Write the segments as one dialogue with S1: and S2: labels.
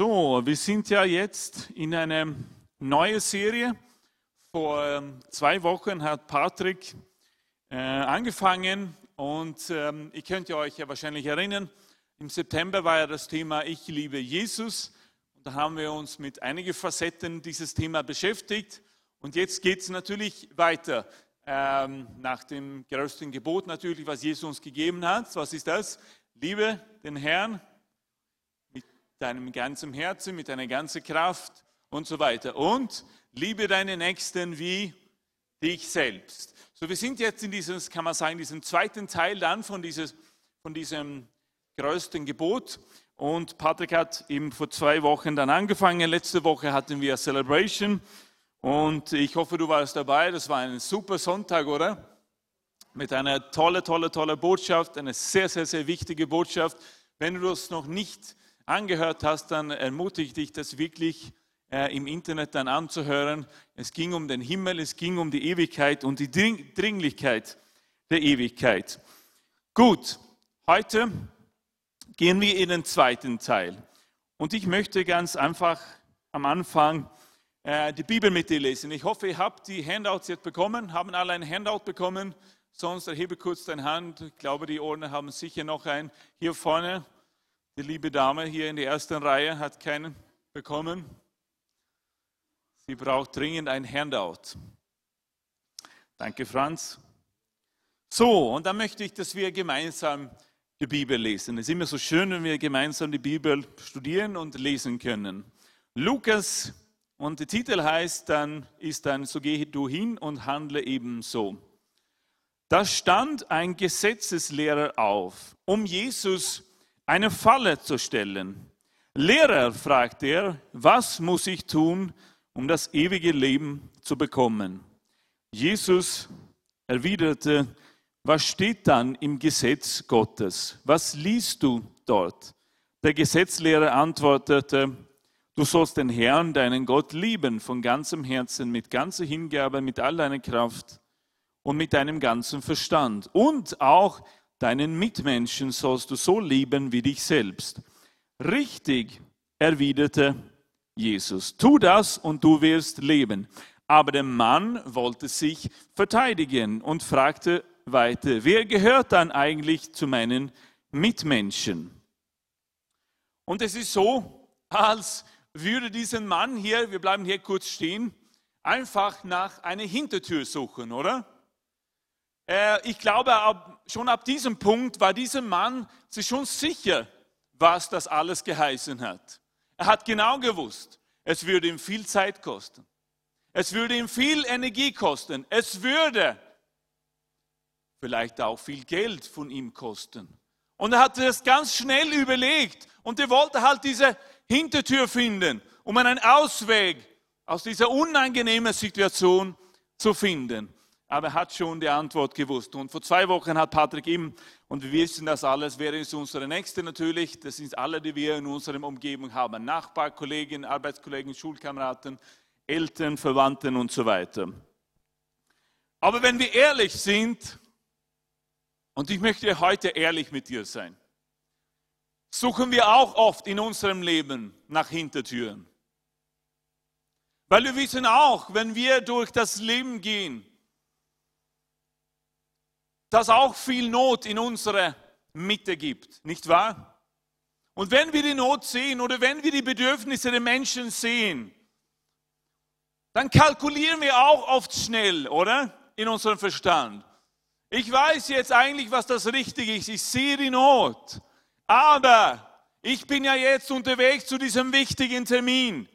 S1: So, wir sind ja jetzt in einer neuen Serie. Vor ähm, zwei Wochen hat Patrick äh, angefangen und ähm, ihr könnt euch ja wahrscheinlich erinnern, im September war ja das Thema Ich liebe Jesus. Und da haben wir uns mit einigen Facetten dieses Thema beschäftigt. Und jetzt geht es natürlich weiter. Ähm, nach dem größten Gebot natürlich, was Jesus uns gegeben hat. Was ist das? Liebe den Herrn deinem ganzen Herzen, mit deiner ganzen Kraft und so weiter. Und liebe deine Nächsten wie dich selbst. So, wir sind jetzt in diesem, kann man sagen, diesem zweiten Teil dann von, dieses, von diesem größten Gebot. Und Patrick hat eben vor zwei Wochen dann angefangen. Letzte Woche hatten wir Celebration. Und ich hoffe, du warst dabei. Das war ein super Sonntag, oder? Mit einer tolle, tolle, tolle Botschaft, eine sehr, sehr, sehr wichtige Botschaft. Wenn du das noch nicht angehört hast, dann ermutige ich dich, das wirklich äh, im Internet dann anzuhören. Es ging um den Himmel, es ging um die Ewigkeit und die Dringlichkeit der Ewigkeit. Gut, heute gehen wir in den zweiten Teil. Und ich möchte ganz einfach am Anfang äh, die Bibel mit dir lesen. Ich hoffe, ihr habt die Handouts jetzt bekommen. Haben alle ein Handout bekommen? Sonst erhebe kurz deine Hand. Ich glaube, die Ordner haben sicher noch einen. Hier vorne, die liebe Dame hier in der ersten Reihe hat keinen bekommen. Sie braucht dringend ein Handout. Danke, Franz. So, und dann möchte ich, dass wir gemeinsam die Bibel lesen. Es ist immer so schön, wenn wir gemeinsam die Bibel studieren und lesen können. Lukas und der Titel heißt dann, ist dann, so gehe du hin und handle ebenso. Da stand ein Gesetzeslehrer auf, um Jesus eine Falle zu stellen. Lehrer, fragte er, was muss ich tun, um das ewige Leben zu bekommen? Jesus erwiderte, was steht dann im Gesetz Gottes? Was liest du dort? Der Gesetzlehrer antwortete, Du sollst den Herrn, deinen Gott, lieben von ganzem Herzen, mit ganzer Hingabe, mit all deiner Kraft und mit deinem ganzen Verstand. Und auch deinen Mitmenschen sollst du so lieben wie dich selbst. Richtig, erwiderte Jesus. Tu das und du wirst leben. Aber der Mann wollte sich verteidigen und fragte weiter, wer gehört dann eigentlich zu meinen Mitmenschen? Und es ist so, als würde diesen Mann hier, wir bleiben hier kurz stehen, einfach nach einer Hintertür suchen, oder? Äh, ich glaube, schon ab diesem Punkt war dieser Mann sich schon sicher, was das alles geheißen hat. Er hat genau gewusst, es würde ihm viel Zeit kosten. Es würde ihm viel Energie kosten. Es würde vielleicht auch viel Geld von ihm kosten. Und er hatte es ganz schnell überlegt und er wollte halt diese Hintertür finden, um einen Ausweg aus dieser unangenehmen Situation zu finden. Aber er hat schon die Antwort gewusst. Und vor zwei Wochen hat Patrick ihm, und wir wissen das alles, wer ist unsere Nächste natürlich, das sind alle, die wir in unserer Umgebung haben. Nachbar, Kollegen, Arbeitskollegen, Schulkameraden, Eltern, Verwandten und so weiter. Aber wenn wir ehrlich sind, und ich möchte heute ehrlich mit dir sein, suchen wir auch oft in unserem Leben nach Hintertüren. Weil wir wissen auch, wenn wir durch das Leben gehen, dass auch viel Not in unserer Mitte gibt, nicht wahr? Und wenn wir die Not sehen oder wenn wir die Bedürfnisse der Menschen sehen, dann kalkulieren wir auch oft schnell, oder? In unserem Verstand. Ich weiß jetzt eigentlich, was das Richtige ist. Ich sehe die Not. Aber ich bin ja jetzt unterwegs zu diesem wichtigen Termin.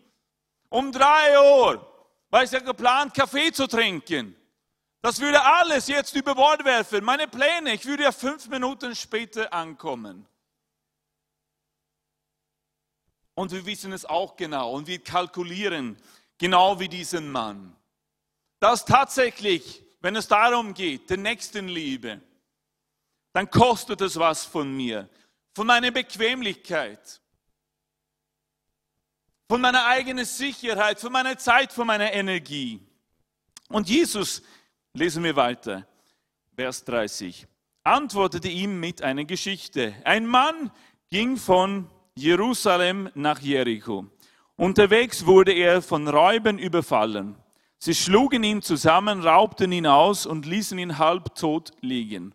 S1: Um drei Uhr war es ja geplant, Kaffee zu trinken. Das würde alles jetzt über Bord werfen. Meine Pläne, ich würde ja fünf Minuten später ankommen. Und wir wissen es auch genau und wir kalkulieren genau wie diesen Mann. Dass tatsächlich, wenn es darum geht, der Nächstenliebe, dann kostet es was von mir von meiner Bequemlichkeit, von meiner eigenen Sicherheit, von meiner Zeit, von meiner Energie. Und Jesus, lesen wir weiter, Vers 30, antwortete ihm mit einer Geschichte. Ein Mann ging von Jerusalem nach Jericho. Unterwegs wurde er von Räubern überfallen. Sie schlugen ihn zusammen, raubten ihn aus und ließen ihn halbtot liegen.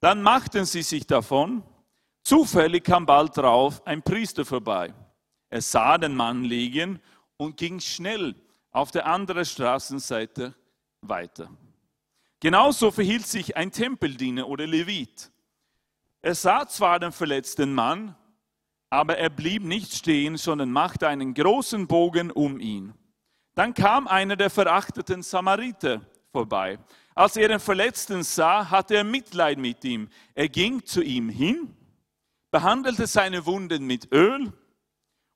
S1: Dann machten sie sich davon. Zufällig kam bald darauf ein Priester vorbei. Er sah den Mann liegen und ging schnell auf der anderen Straßenseite weiter. Genauso verhielt sich ein Tempeldiener oder Levit. Er sah zwar den verletzten Mann, aber er blieb nicht stehen, sondern machte einen großen Bogen um ihn. Dann kam einer der verachteten Samariter vorbei. Als er den Verletzten sah, hatte er Mitleid mit ihm. Er ging zu ihm hin, behandelte seine Wunden mit Öl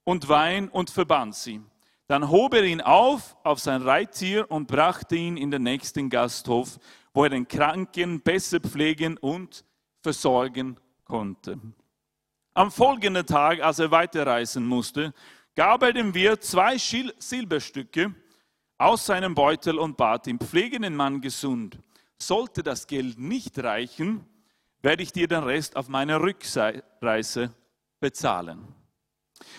S1: und Wein und verband sie. Dann hob er ihn auf auf sein Reittier und brachte ihn in den nächsten Gasthof, wo er den Kranken besser pflegen und versorgen konnte. Am folgenden Tag, als er weiterreisen musste, gab er dem Wirt zwei Silberstücke aus seinem Beutel und bat ihn, pflege den Mann gesund. Sollte das Geld nicht reichen, werde ich dir den Rest auf meiner Rückreise bezahlen.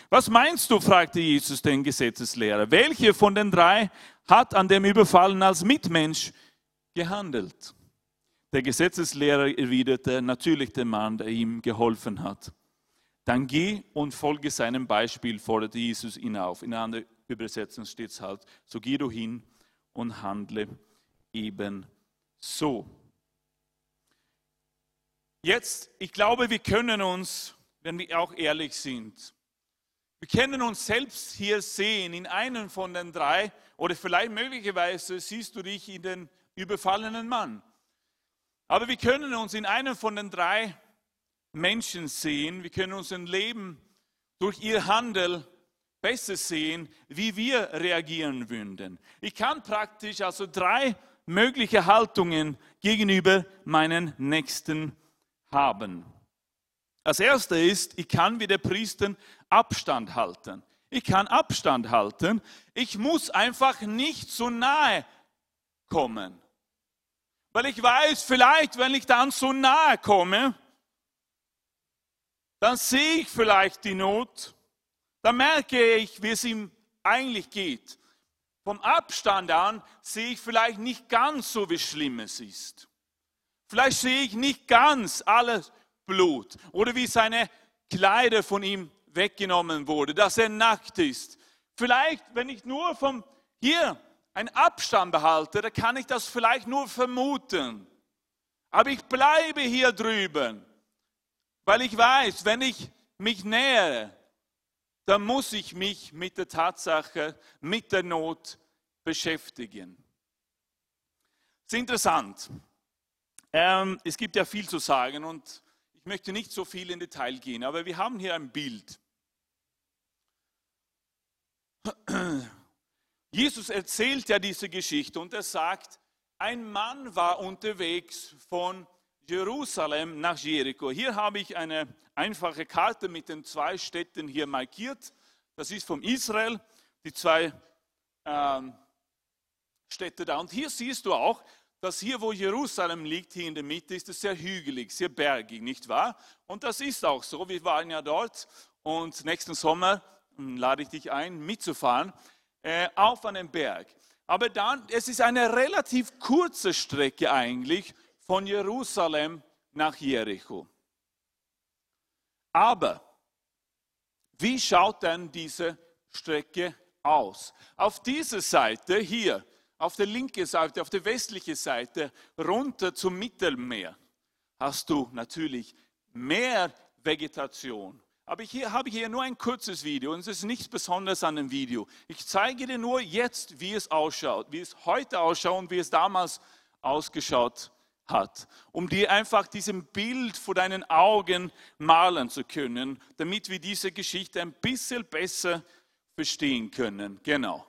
S1: Was meinst du, fragte Jesus den Gesetzeslehrer. Welche von den drei hat an dem Überfallen als Mitmensch gehandelt? Der Gesetzeslehrer erwiderte, natürlich der Mann, der ihm geholfen hat. Dann geh und folge seinem Beispiel, forderte Jesus ihn auf. In einer anderen Übersetzung steht es halt, so geh du hin und handle eben so. Jetzt, ich glaube, wir können uns, wenn wir auch ehrlich sind, wir können uns selbst hier sehen in einem von den drei oder vielleicht möglicherweise siehst du dich in den überfallenen Mann. Aber wir können uns in einem von den drei Menschen sehen, wir können unser Leben durch ihr Handel besser sehen, wie wir reagieren würden. Ich kann praktisch also drei mögliche Haltungen gegenüber meinen Nächsten haben. Das erste ist, ich kann wie der Priester Abstand halten. Ich kann Abstand halten. Ich muss einfach nicht so nahe kommen. Weil ich weiß, vielleicht, wenn ich dann so nahe komme, dann sehe ich vielleicht die Not, dann merke ich, wie es ihm eigentlich geht. Vom Abstand an sehe ich vielleicht nicht ganz so, wie schlimm es ist. Vielleicht sehe ich nicht ganz alles Blut oder wie seine Kleider von ihm weggenommen wurde, dass er nackt ist. Vielleicht, wenn ich nur vom hier einen Abstand behalte, dann kann ich das vielleicht nur vermuten. Aber ich bleibe hier drüben. Weil ich weiß, wenn ich mich nähere, dann muss ich mich mit der Tatsache, mit der Not beschäftigen. Es ist interessant. Ähm, es gibt ja viel zu sagen und ich möchte nicht so viel in Detail gehen, aber wir haben hier ein Bild. Jesus erzählt ja diese Geschichte und er sagt, ein Mann war unterwegs von Jerusalem nach Jericho. Hier habe ich eine einfache Karte mit den zwei Städten hier markiert. Das ist von Israel, die zwei ähm, Städte da. Und hier siehst du auch, dass hier, wo Jerusalem liegt, hier in der Mitte, ist es sehr hügelig, sehr bergig, nicht wahr? Und das ist auch so. Wir waren ja dort und nächsten Sommer hm, lade ich dich ein, mitzufahren äh, auf einen Berg. Aber dann, es ist eine relativ kurze Strecke eigentlich von Jerusalem nach Jericho. Aber wie schaut denn diese Strecke aus? Auf dieser Seite hier, auf der linken Seite, auf der westlichen Seite, runter zum Mittelmeer, hast du natürlich mehr Vegetation. Aber hier habe ich hier nur ein kurzes Video und es ist nichts Besonderes an dem Video. Ich zeige dir nur jetzt, wie es ausschaut, wie es heute ausschaut und wie es damals ausgeschaut hat, um dir einfach diesem Bild vor deinen Augen malen zu können, damit wir diese Geschichte ein bisschen besser verstehen können. Genau.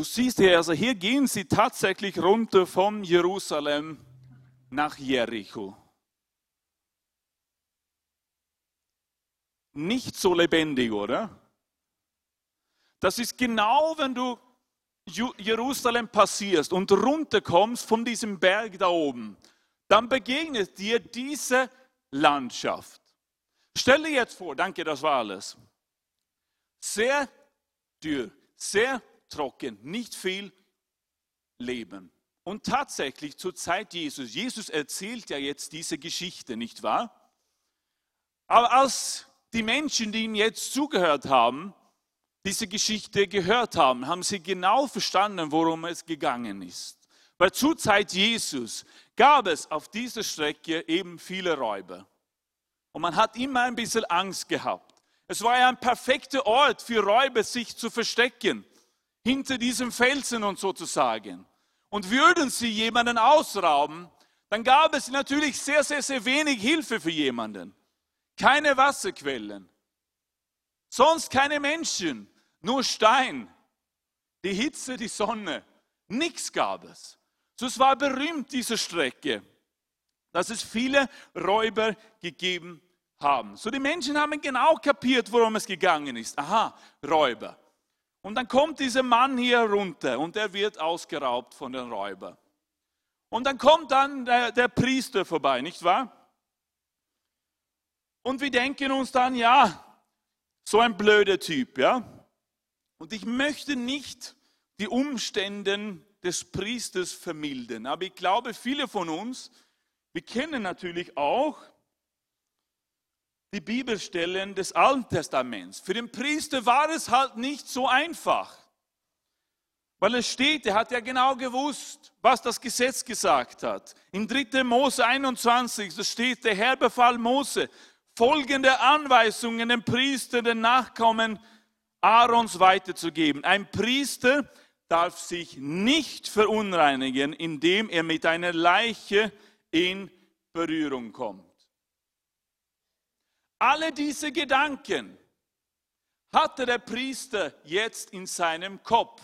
S1: Du siehst hier, also hier gehen sie tatsächlich runter von Jerusalem nach Jericho. nicht so lebendig, oder? Das ist genau, wenn du Jerusalem passierst und runterkommst von diesem Berg da oben, dann begegnet dir diese Landschaft. Stell dir jetzt vor, danke, das war alles. Sehr dürr, sehr trocken, nicht viel Leben. Und tatsächlich zur Zeit Jesus, Jesus erzählt ja jetzt diese Geschichte, nicht wahr? Aber als die Menschen, die ihm jetzt zugehört haben, diese Geschichte gehört haben, haben sie genau verstanden, worum es gegangen ist. Weil zur Zeit Jesus gab es auf dieser Strecke eben viele Räuber. Und man hat immer ein bisschen Angst gehabt. Es war ja ein perfekter Ort für Räuber, sich zu verstecken, hinter diesem Felsen und sozusagen. Und würden sie jemanden ausrauben, dann gab es natürlich sehr, sehr, sehr wenig Hilfe für jemanden. Keine Wasserquellen, sonst keine Menschen, nur Stein, die Hitze, die Sonne, nichts gab es. So es war berühmt, diese Strecke, dass es viele Räuber gegeben haben. So die Menschen haben genau kapiert, worum es gegangen ist. Aha, Räuber. Und dann kommt dieser Mann hier runter und er wird ausgeraubt von den Räubern. Und dann kommt dann der, der Priester vorbei, nicht wahr? Und wir denken uns dann, ja, so ein blöder Typ, ja. Und ich möchte nicht die Umstände des Priesters vermildern, aber ich glaube, viele von uns, wir kennen natürlich auch die Bibelstellen des Alten Testaments. Für den Priester war es halt nicht so einfach. Weil es steht, er hat ja genau gewusst, was das Gesetz gesagt hat. In 3. Mose 21, da steht, der Herr befahl Mose, folgende Anweisungen den Priester, den Nachkommen Aarons weiterzugeben. Ein Priester darf sich nicht verunreinigen, indem er mit einer Leiche in Berührung kommt. Alle diese Gedanken hatte der Priester jetzt in seinem Kopf.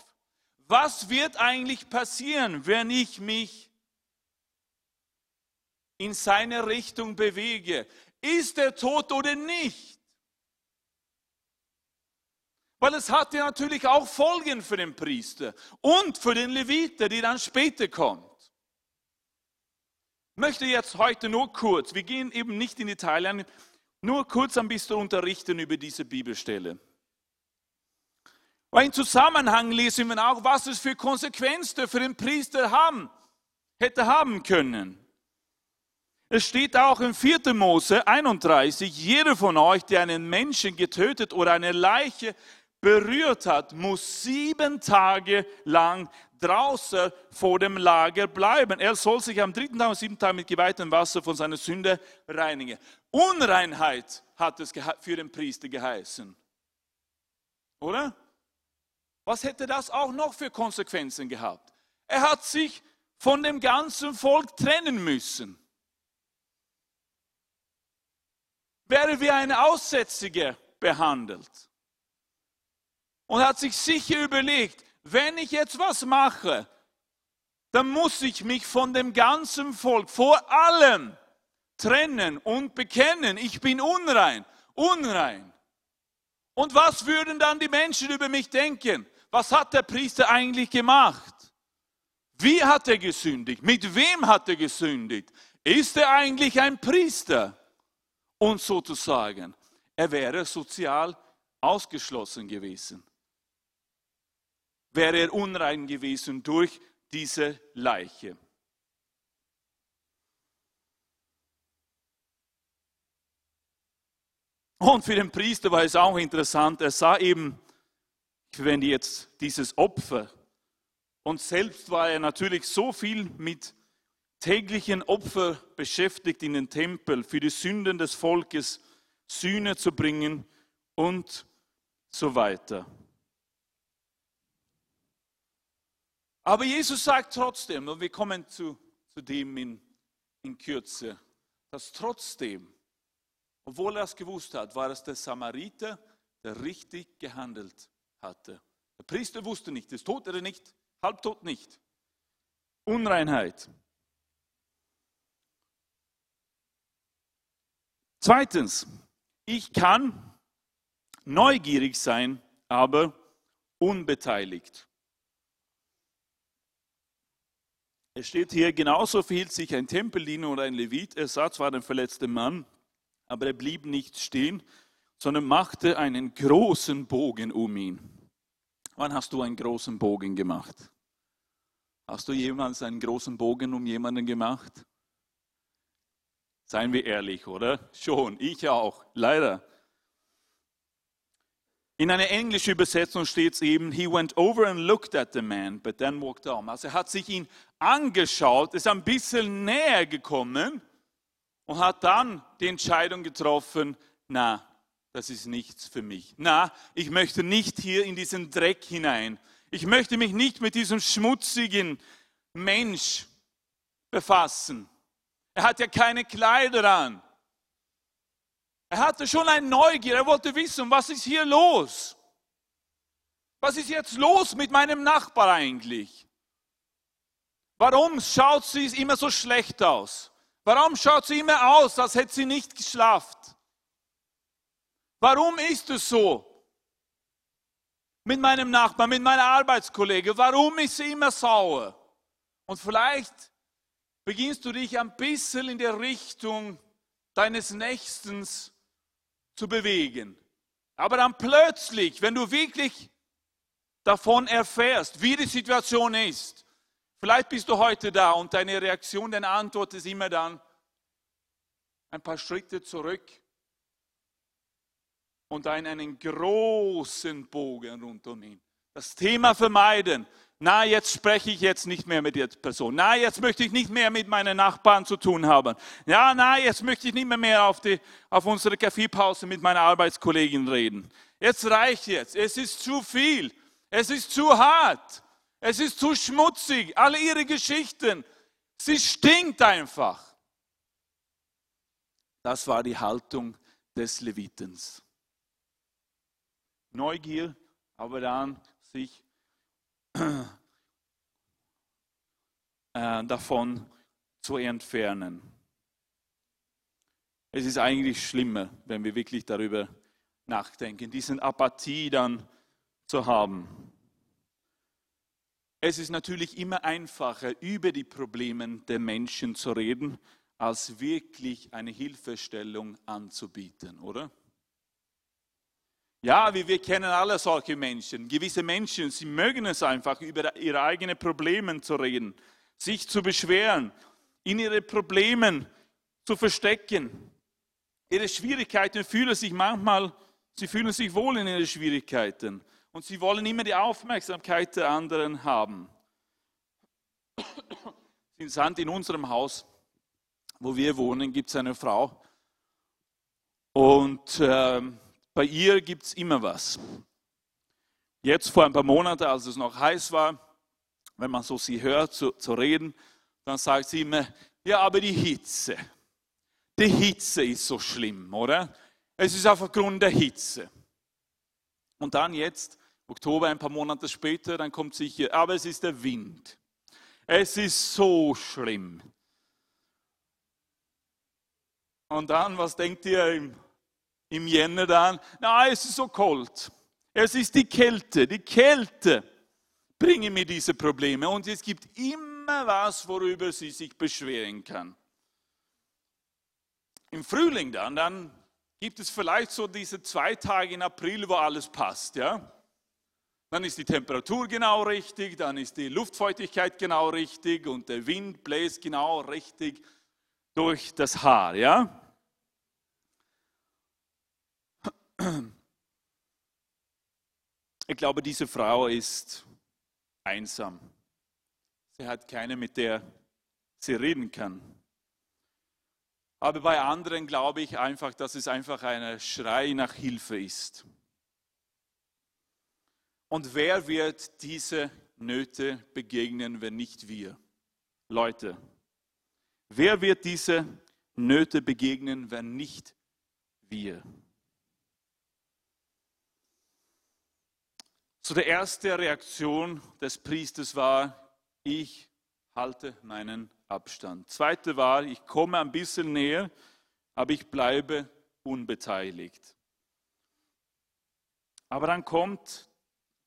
S1: Was wird eigentlich passieren, wenn ich mich in seine Richtung bewege? Ist er tot oder nicht? Weil es hat ja natürlich auch Folgen für den Priester und für den Leviter, die dann später kommt. Ich möchte jetzt heute nur kurz, wir gehen eben nicht in Italien, nur kurz ein bisschen unterrichten über diese Bibelstelle. Weil im Zusammenhang lesen wir auch, was es für Konsequenzen für den Priester haben, hätte haben können. Es steht auch in 4. Mose 31, jeder von euch, der einen Menschen getötet oder eine Leiche berührt hat, muss sieben Tage lang draußen vor dem Lager bleiben. Er soll sich am dritten Tag und sieben Tagen mit geweihtem Wasser von seiner Sünde reinigen. Unreinheit hat es für den Priester geheißen. Oder? Was hätte das auch noch für Konsequenzen gehabt? Er hat sich von dem ganzen Volk trennen müssen. Wäre wie ein Aussätziger behandelt und hat sich sicher überlegt, wenn ich jetzt was mache, dann muss ich mich von dem ganzen Volk, vor allem trennen und bekennen, ich bin unrein, unrein. Und was würden dann die Menschen über mich denken? Was hat der Priester eigentlich gemacht? Wie hat er gesündigt? Mit wem hat er gesündigt? Ist er eigentlich ein Priester? Und sozusagen, er wäre sozial ausgeschlossen gewesen wäre er unrein gewesen durch diese Leiche. Und für den Priester war es auch interessant, er sah eben, ich verwende jetzt dieses Opfer, und selbst war er natürlich so viel mit täglichen Opfer beschäftigt in den Tempel, für die Sünden des Volkes Sühne zu bringen und so weiter. Aber Jesus sagt trotzdem, und wir kommen zu, zu dem in, in Kürze, dass trotzdem, obwohl er es gewusst hat, war es der Samariter, der richtig gehandelt hatte. Der Priester wusste nicht, ist tot oder nicht, halbtot nicht. Unreinheit. Zweitens, ich kann Neugierig sein, aber unbeteiligt. Es steht hier, genauso verhielt sich ein Tempeldiener oder ein Levit. Er sah zwar den verletzten Mann, aber er blieb nicht stehen, sondern machte einen großen Bogen um ihn. Wann hast du einen großen Bogen gemacht? Hast du jemals einen großen Bogen um jemanden gemacht? Seien wir ehrlich, oder? Schon, ich auch, leider. In einer englischen Übersetzung steht es eben, he went over and looked at the man, but then walked on. Also er hat sich ihn angeschaut, ist ein bisschen näher gekommen und hat dann die Entscheidung getroffen, na, das ist nichts für mich. Na, ich möchte nicht hier in diesen Dreck hinein. Ich möchte mich nicht mit diesem schmutzigen Mensch befassen. Er hat ja keine Kleider an. Er hatte schon eine Neugier, er wollte wissen, was ist hier los? Was ist jetzt los mit meinem Nachbar eigentlich? Warum schaut sie immer so schlecht aus? Warum schaut sie immer aus, als hätte sie nicht geschlafen? Warum ist es so? Mit meinem Nachbarn, mit meiner Arbeitskollege, warum ist sie immer sauer? Und vielleicht beginnst du dich ein bisschen in der Richtung deines Nächstens zu bewegen. Aber dann plötzlich, wenn du wirklich davon erfährst, wie die Situation ist, vielleicht bist du heute da und deine Reaktion, deine Antwort ist immer dann ein paar Schritte zurück und dann einen großen Bogen rund um ihn. Das Thema vermeiden na, jetzt spreche ich jetzt nicht mehr mit der Person. Na, jetzt möchte ich nicht mehr mit meinen Nachbarn zu tun haben. Ja, na, jetzt möchte ich nicht mehr, mehr auf, die, auf unsere Kaffeepause mit meiner Arbeitskollegin reden. Jetzt reicht jetzt. Es ist zu viel. Es ist zu hart. Es ist zu schmutzig. Alle ihre Geschichten. Sie stinkt einfach. Das war die Haltung des Levitens. Neugier, aber dann sich äh, davon zu entfernen. Es ist eigentlich schlimmer, wenn wir wirklich darüber nachdenken, diesen Apathie dann zu haben. Es ist natürlich immer einfacher, über die Probleme der Menschen zu reden, als wirklich eine Hilfestellung anzubieten, oder? Ja, wir, wir kennen alle solche Menschen. Gewisse Menschen, sie mögen es einfach, über ihre eigenen Probleme zu reden, sich zu beschweren, in ihre Probleme zu verstecken. Ihre Schwierigkeiten fühlen sich manchmal, sie fühlen sich wohl in ihren Schwierigkeiten und sie wollen immer die Aufmerksamkeit der anderen haben. Interessant, in unserem Haus, wo wir wohnen, gibt es eine Frau und ähm, bei ihr gibt es immer was. Jetzt vor ein paar Monaten, als es noch heiß war, wenn man so sie hört zu, zu reden, dann sagt sie immer, ja, aber die Hitze, die Hitze ist so schlimm, oder? Es ist auf Grund der Hitze. Und dann jetzt, Oktober, ein paar Monate später, dann kommt sicher, aber es ist der Wind. Es ist so schlimm. Und dann, was denkt ihr im im Jänner dann, na, es ist so kalt. Es ist die Kälte, die Kälte bringt mir diese Probleme. Und es gibt immer was, worüber sie sich beschweren kann. Im Frühling dann, dann gibt es vielleicht so diese zwei Tage in April, wo alles passt, ja. Dann ist die Temperatur genau richtig, dann ist die Luftfeuchtigkeit genau richtig und der Wind bläst genau richtig durch das Haar, ja. Ich glaube, diese Frau ist einsam. Sie hat keine, mit der sie reden kann. Aber bei anderen glaube ich einfach, dass es einfach ein Schrei nach Hilfe ist. Und wer wird diese Nöte begegnen, wenn nicht wir? Leute, wer wird diese Nöte begegnen, wenn nicht wir? So der erste Reaktion des Priesters war, ich halte meinen Abstand. Zweite war, ich komme ein bisschen näher, aber ich bleibe unbeteiligt. Aber dann kommt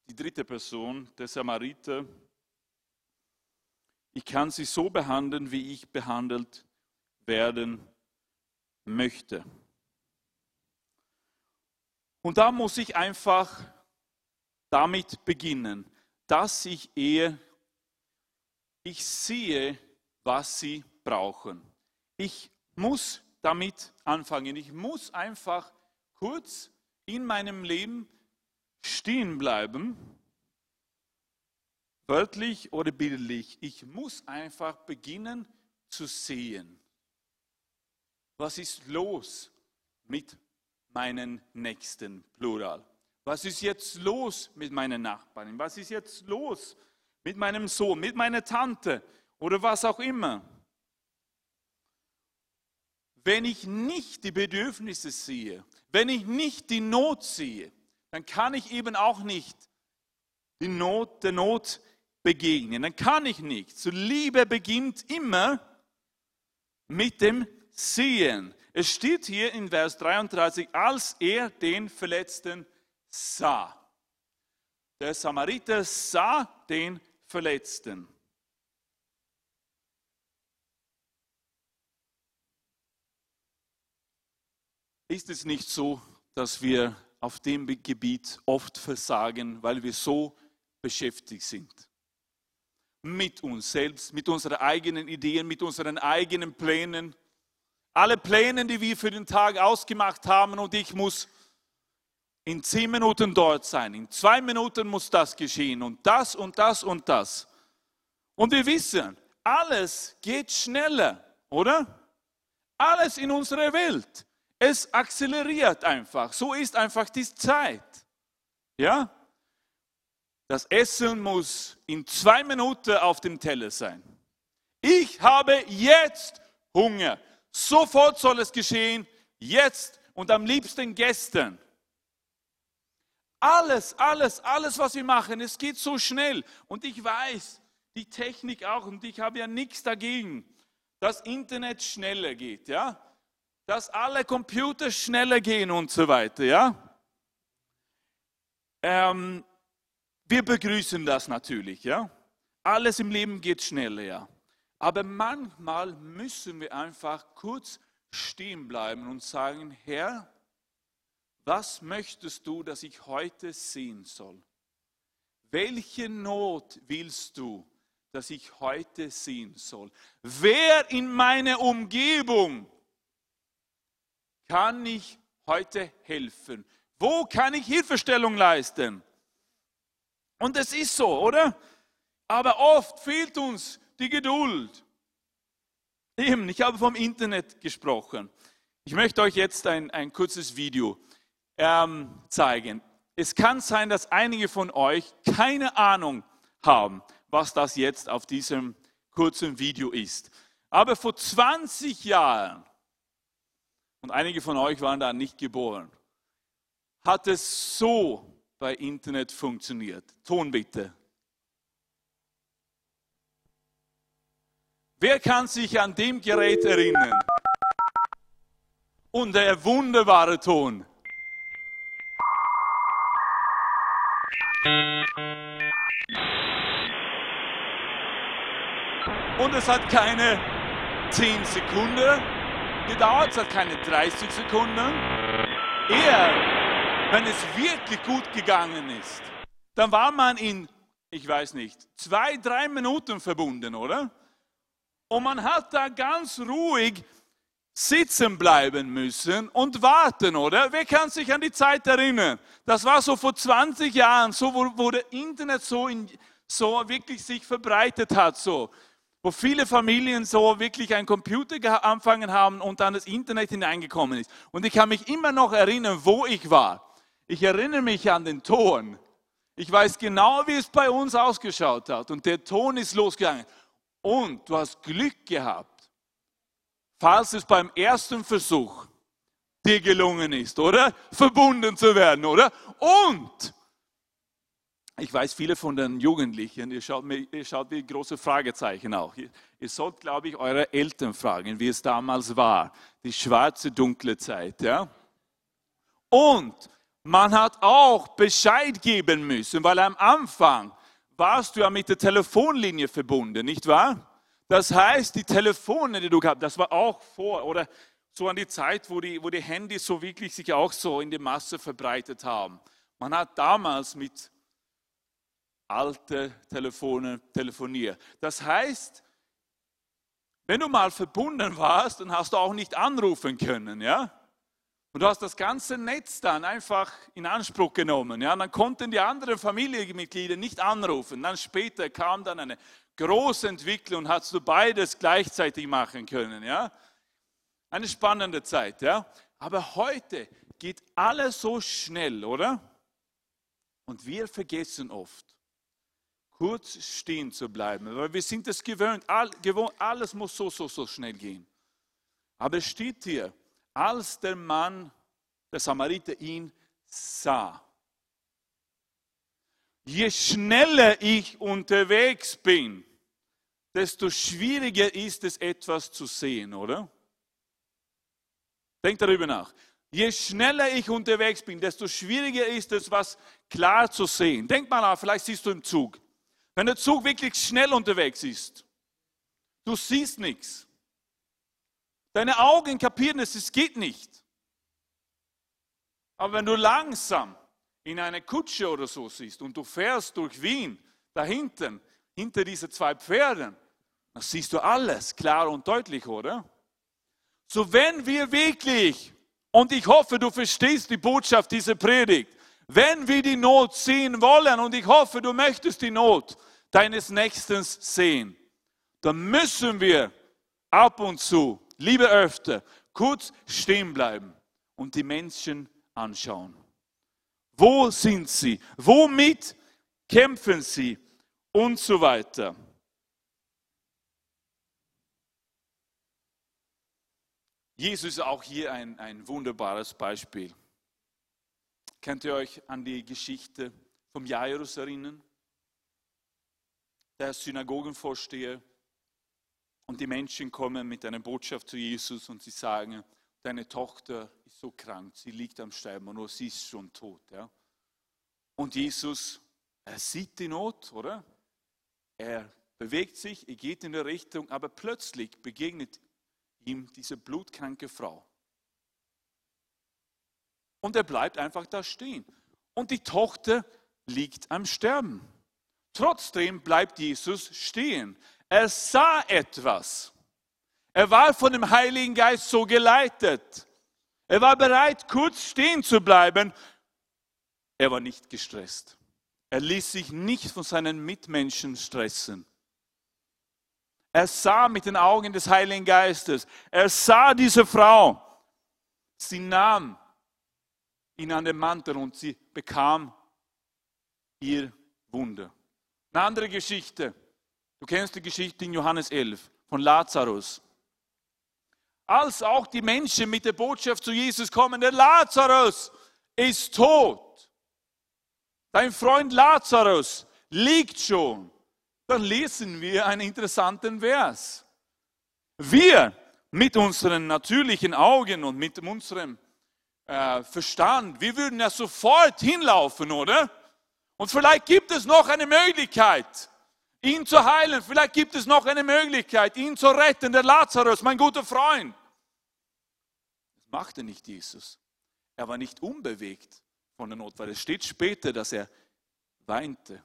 S1: die dritte Person, der Samariter. Ich kann sie so behandeln, wie ich behandelt werden möchte. Und da muss ich einfach damit beginnen, dass ich ehe ich sehe, was sie brauchen. Ich muss damit anfangen. Ich muss einfach kurz in meinem Leben stehen bleiben, wörtlich oder bildlich. Ich muss einfach beginnen zu sehen, was ist los mit meinen Nächsten, plural. Was ist jetzt los mit meinen Nachbarn? Was ist jetzt los mit meinem Sohn, mit meiner Tante oder was auch immer? Wenn ich nicht die Bedürfnisse sehe, wenn ich nicht die Not sehe, dann kann ich eben auch nicht die Not, der Not begegnen. Dann kann ich nicht. So Liebe beginnt immer mit dem Sehen. Es steht hier in Vers 33, als er den Verletzten sah. Der Samariter sah den Verletzten. Ist es nicht so, dass wir auf dem Gebiet oft versagen, weil wir so beschäftigt sind? Mit uns selbst, mit unseren eigenen Ideen, mit unseren eigenen Plänen. Alle Pläne, die wir für den Tag ausgemacht haben und ich muss in zehn Minuten dort sein, in zwei Minuten muss das geschehen und das und das und das. Und wir wissen, alles geht schneller, oder? Alles in unserer Welt. Es akzeleriert einfach. So ist einfach die Zeit. Ja? Das Essen muss in zwei Minuten auf dem Teller sein. Ich habe jetzt Hunger. Sofort soll es geschehen. Jetzt und am liebsten gestern. Alles, alles, alles, was wir machen, es geht so schnell. Und ich weiß, die Technik auch, und ich habe ja nichts dagegen, dass Internet schneller geht, ja? Dass alle Computer schneller gehen und so weiter, ja? Ähm, wir begrüßen das natürlich, ja? Alles im Leben geht schneller, ja. Aber manchmal müssen wir einfach kurz stehen bleiben und sagen, Herr, was möchtest du, dass ich heute sehen soll? Welche Not willst du, dass ich heute sehen soll? Wer in meiner Umgebung kann ich heute helfen? Wo kann ich Hilfestellung leisten? Und es ist so, oder? Aber oft fehlt uns die Geduld. Eben, ich habe vom Internet gesprochen. Ich möchte euch jetzt ein, ein kurzes Video ähm, zeigen. Es kann sein, dass einige von euch keine Ahnung haben, was das jetzt auf diesem kurzen Video ist. Aber vor 20 Jahren, und einige von euch waren da nicht geboren, hat es so bei Internet funktioniert. Ton bitte. Wer kann sich an dem Gerät erinnern? Und der wunderbare Ton. Und es hat keine 10 Sekunden gedauert, es hat keine 30 Sekunden. Eher, wenn es wirklich gut gegangen ist, dann war man in, ich weiß nicht, zwei, drei Minuten verbunden, oder? Und man hat da ganz ruhig sitzen bleiben müssen und warten, oder? Wer kann sich an die Zeit erinnern? Das war so vor 20 Jahren, so wo, wo der Internet so, in, so wirklich sich verbreitet hat, so. Wo viele Familien so wirklich einen Computer angefangen haben und dann das Internet hineingekommen ist. Und ich kann mich immer noch erinnern, wo ich war. Ich erinnere mich an den Ton. Ich weiß genau, wie es bei uns ausgeschaut hat. Und der Ton ist losgegangen. Und du hast Glück gehabt falls es beim ersten Versuch dir gelungen ist, oder? Verbunden zu werden, oder? Und ich weiß, viele von den Jugendlichen, ihr schaut, mir, ihr schaut wie große Fragezeichen auch. Ihr, ihr sollt, glaube ich, eure Eltern fragen, wie es damals war. Die schwarze, dunkle Zeit, ja? Und man hat auch Bescheid geben müssen, weil am Anfang warst du ja mit der Telefonlinie verbunden, nicht wahr? Das heißt, die Telefone, die du gehabt das war auch vor oder so an die Zeit, wo die, wo die Handys so wirklich sich auch so in die Masse verbreitet haben. Man hat damals mit alten Telefonen telefoniert. Das heißt, wenn du mal verbunden warst, dann hast du auch nicht anrufen können, ja? Und du hast das ganze Netz dann einfach in Anspruch genommen. Ja? Dann konnten die anderen Familienmitglieder nicht anrufen. Dann später kam dann eine große Entwicklung und hast du beides gleichzeitig machen können. Ja? Eine spannende Zeit. Ja? Aber heute geht alles so schnell, oder? Und wir vergessen oft, kurz stehen zu bleiben, weil wir sind es gewöhnt, alles muss so, so, so schnell gehen. Aber es steht hier, als der Mann, der Samariter, ihn sah. Je schneller ich unterwegs bin, desto schwieriger ist es, etwas zu sehen, oder? Denk darüber nach. Je schneller ich unterwegs bin, desto schwieriger ist es, was klar zu sehen. Denk mal nach, vielleicht siehst du im Zug. Wenn der Zug wirklich schnell unterwegs ist, du siehst nichts. Deine Augen kapieren es, es geht nicht. Aber wenn du langsam in eine Kutsche oder so siehst und du fährst durch Wien, da hinten, hinter diese zwei Pferden, dann siehst du alles klar und deutlich, oder? So wenn wir wirklich, und ich hoffe, du verstehst die Botschaft dieser Predigt, wenn wir die Not sehen wollen, und ich hoffe, du möchtest die Not deines Nächsten sehen, dann müssen wir ab und zu lieber öfter, kurz stehen bleiben und die Menschen anschauen. Wo sind sie? Womit kämpfen sie? Und so weiter. Jesus ist auch hier ein, ein wunderbares Beispiel. Könnt ihr euch an die Geschichte vom Jairus erinnern? Der Synagogenvorsteher, und die Menschen kommen mit einer Botschaft zu Jesus und sie sagen, deine Tochter ist so krank, sie liegt am Sterben und nur sie ist schon tot. Ja? Und Jesus, er sieht die Not, oder? Er bewegt sich, er geht in der Richtung, aber plötzlich begegnet ihm diese blutkranke Frau. Und er bleibt einfach da stehen. Und die Tochter liegt am Sterben. Trotzdem bleibt Jesus stehen. Er sah etwas. Er war von dem Heiligen Geist so geleitet. Er war bereit, kurz stehen zu bleiben. Er war nicht gestresst. Er ließ sich nicht von seinen Mitmenschen stressen. Er sah mit den Augen des Heiligen Geistes. Er sah diese Frau. Sie nahm ihn an den Mantel und sie bekam ihr Wunder. Eine andere Geschichte. Du kennst die Geschichte in Johannes 11 von Lazarus. Als auch die Menschen mit der Botschaft zu Jesus kommen, der Lazarus ist tot. Dein Freund Lazarus liegt schon. Dann lesen wir einen interessanten Vers. Wir mit unseren natürlichen Augen und mit unserem äh, Verstand, wir würden ja sofort hinlaufen, oder? Und vielleicht gibt es noch eine Möglichkeit ihn zu heilen. Vielleicht gibt es noch eine Möglichkeit, ihn zu retten. Der Lazarus, mein guter Freund. Das machte nicht Jesus. Er war nicht unbewegt von der Not, weil es steht später, dass er weinte.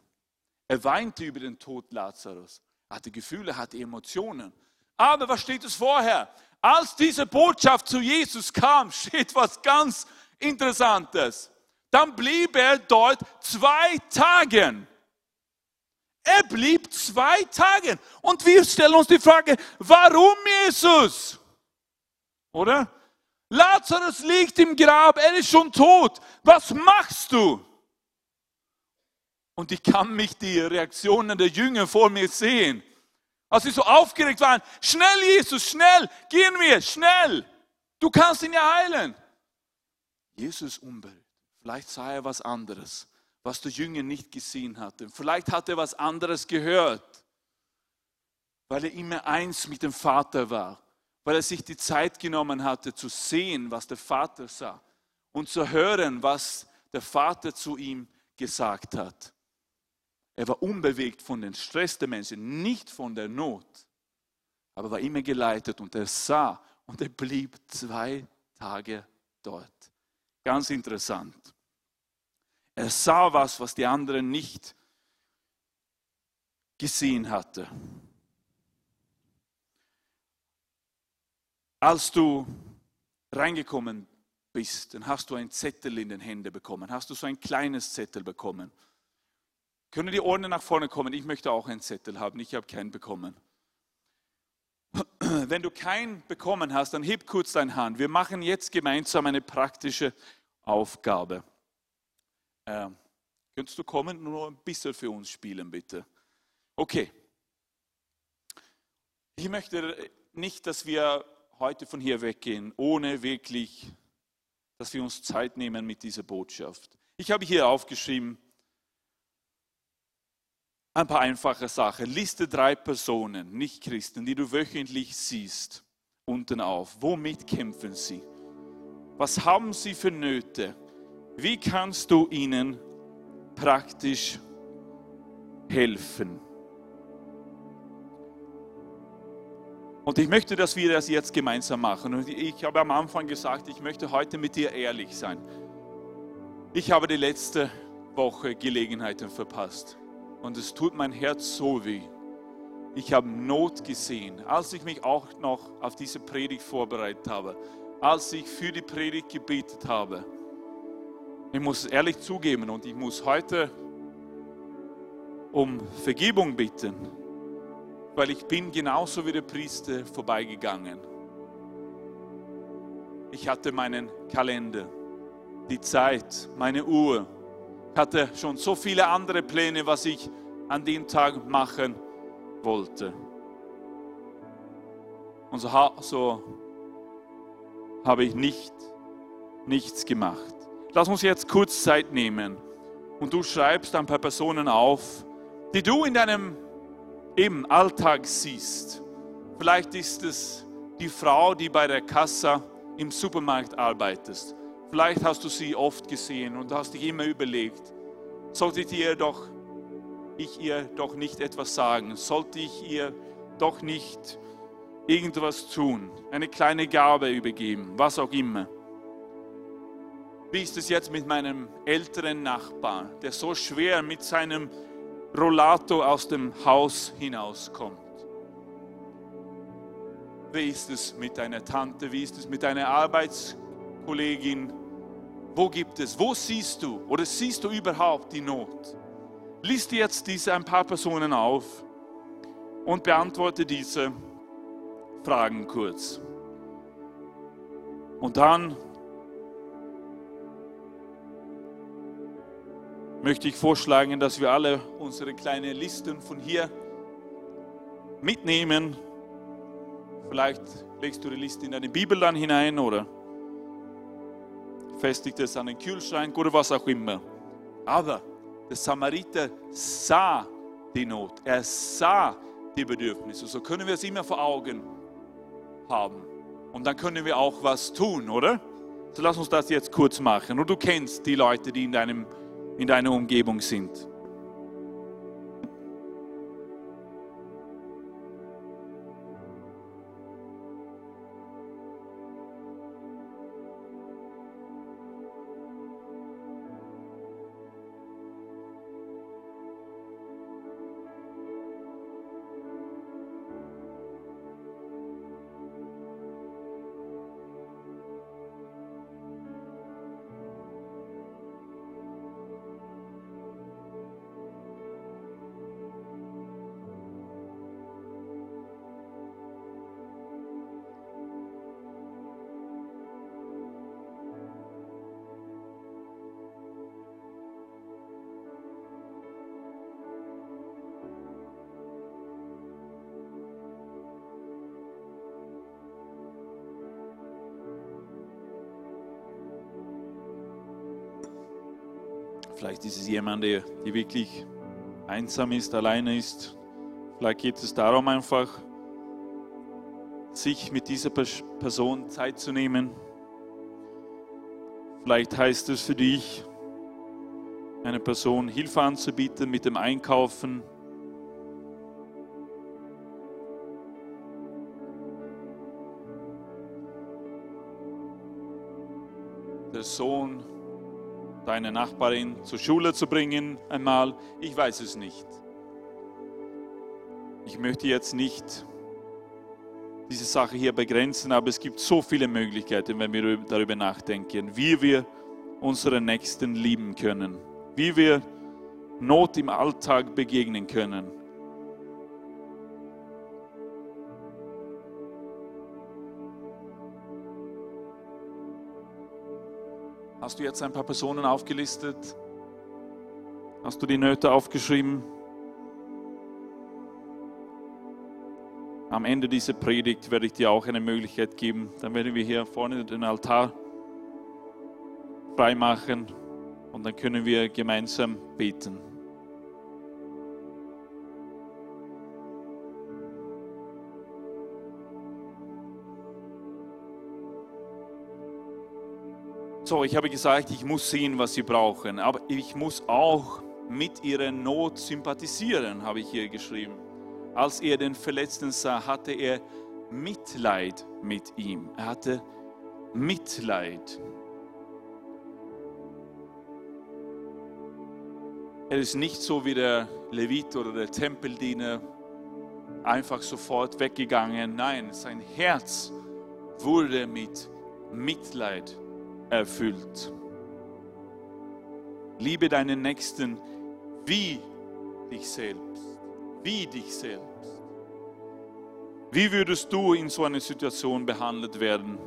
S1: Er weinte über den Tod Lazarus. Er hatte Gefühle, hatte Emotionen. Aber was steht es vorher? Als diese Botschaft zu Jesus kam, steht was ganz Interessantes. Dann blieb er dort zwei Tage. Er blieb zwei Tage. Und wir stellen uns die Frage, warum Jesus? Oder? Lazarus liegt im Grab, er ist schon tot. Was machst du? Und ich kann mich die Reaktionen der Jünger vor mir sehen. Als sie so aufgeregt waren, schnell Jesus, schnell, gehen wir, schnell. Du kannst ihn ja heilen. Jesus unberührt. Vielleicht sah er was anderes was der Jünger nicht gesehen hatte. Vielleicht hat er was anderes gehört, weil er immer eins mit dem Vater war, weil er sich die Zeit genommen hatte zu sehen, was der Vater sah und zu hören, was der Vater zu ihm gesagt hat. Er war unbewegt von den Stress der Menschen, nicht von der Not, aber war immer geleitet und er sah und er blieb zwei Tage dort. Ganz interessant. Er sah was, was die anderen nicht gesehen hatte. Als du reingekommen bist, dann hast du einen Zettel in den Händen bekommen. Hast du so ein kleines Zettel bekommen? Können die Ohren nach vorne kommen? Ich möchte auch einen Zettel haben. Ich habe keinen bekommen. Wenn du keinen bekommen hast, dann heb kurz deine Hand. Wir machen jetzt gemeinsam eine praktische Aufgabe. Äh, könntest du kommen und nur ein bisschen für uns spielen, bitte? Okay. Ich möchte nicht, dass wir heute von hier weggehen, ohne wirklich, dass wir uns Zeit nehmen mit dieser Botschaft. Ich habe hier aufgeschrieben, ein paar einfache Sachen. Liste drei Personen, nicht Christen, die du wöchentlich siehst, unten auf. Womit kämpfen sie? Was haben sie für Nöte? Wie kannst du ihnen praktisch helfen? Und ich möchte, dass wir das jetzt gemeinsam machen. Und ich habe am Anfang gesagt, ich möchte heute mit dir ehrlich sein. Ich habe die letzte Woche Gelegenheiten verpasst. Und es tut mein Herz so weh. Ich habe Not gesehen, als ich mich auch noch auf diese Predigt vorbereitet habe, als ich für die Predigt gebetet habe. Ich muss ehrlich zugeben und ich muss heute um Vergebung bitten weil ich bin genauso wie der Priester vorbeigegangen. Ich hatte meinen Kalender, die Zeit, meine Uhr, hatte schon so viele andere Pläne, was ich an dem Tag machen wollte. Und so, so habe ich nicht, nichts gemacht. Lass uns jetzt kurz Zeit nehmen und du schreibst ein paar Personen auf, die du in deinem im Alltag siehst. Vielleicht ist es die Frau, die bei der Kasse im Supermarkt arbeitet. Vielleicht hast du sie oft gesehen und hast dich immer überlegt, sollte ich ihr doch, ich ihr doch nicht etwas sagen? Sollte ich ihr doch nicht irgendwas tun? Eine kleine Gabe übergeben, was auch immer. Wie ist es jetzt mit meinem älteren Nachbarn, der so schwer mit seinem Rollator aus dem Haus hinauskommt. Wie ist es mit deiner Tante? Wie ist es mit deiner Arbeitskollegin? Wo gibt es? Wo siehst du? Oder siehst du überhaupt die Not? Lies dir jetzt diese ein paar Personen auf und beantworte diese Fragen kurz. Und dann möchte ich vorschlagen, dass wir alle unsere kleinen Listen von hier mitnehmen. Vielleicht legst du die Liste in deine Bibel dann hinein oder festigt es an den Kühlschrank oder was auch immer. Aber der Samariter sah die Not, er sah die Bedürfnisse. So können wir es immer vor Augen haben. Und dann können wir auch was tun, oder? So lass uns das jetzt kurz machen. Und du kennst die Leute, die in deinem in deiner Umgebung sind. Vielleicht ist es jemand, der, der wirklich einsam ist, alleine ist. Vielleicht geht es darum, einfach sich mit dieser Person Zeit zu nehmen. Vielleicht heißt es für dich, einer Person Hilfe anzubieten mit dem Einkaufen. Der Sohn deine Nachbarin zur Schule zu bringen einmal. Ich weiß es nicht. Ich möchte jetzt nicht diese Sache hier begrenzen, aber es gibt so viele Möglichkeiten, wenn wir darüber nachdenken, wie wir unseren Nächsten lieben können, wie wir Not im Alltag begegnen können. Hast du jetzt ein paar Personen aufgelistet? Hast du die Nöte aufgeschrieben? Am Ende dieser Predigt werde ich dir auch eine Möglichkeit geben. Dann werden wir hier vorne den Altar freimachen und dann können wir gemeinsam beten. So, ich habe gesagt, ich muss sehen, was sie brauchen, aber ich muss auch mit ihrer Not sympathisieren, habe ich hier geschrieben. Als er den Verletzten sah, hatte er Mitleid mit ihm. Er hatte Mitleid. Er ist nicht so wie der Levit oder der Tempeldiener einfach sofort weggegangen. Nein, sein Herz wurde mit Mitleid erfüllt. Liebe deinen Nächsten wie dich selbst. Wie dich selbst. Wie würdest du in so einer Situation behandelt werden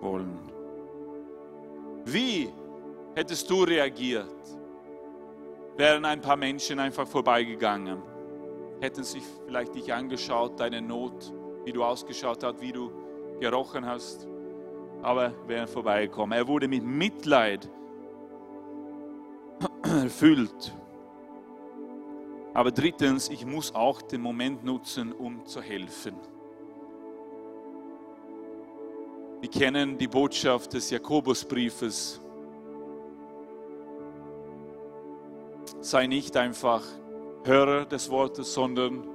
S1: wollen? Wie hättest du reagiert? Wären ein paar Menschen einfach vorbeigegangen? Hätten sich vielleicht dich angeschaut, deine Not, wie du ausgeschaut hast, wie du gerochen hast? Aber wären vorbeigekommen. Er wurde mit Mitleid erfüllt. Aber drittens, ich muss auch den Moment nutzen, um zu helfen. Wir kennen die Botschaft des Jakobusbriefes. Sei nicht einfach Hörer des Wortes, sondern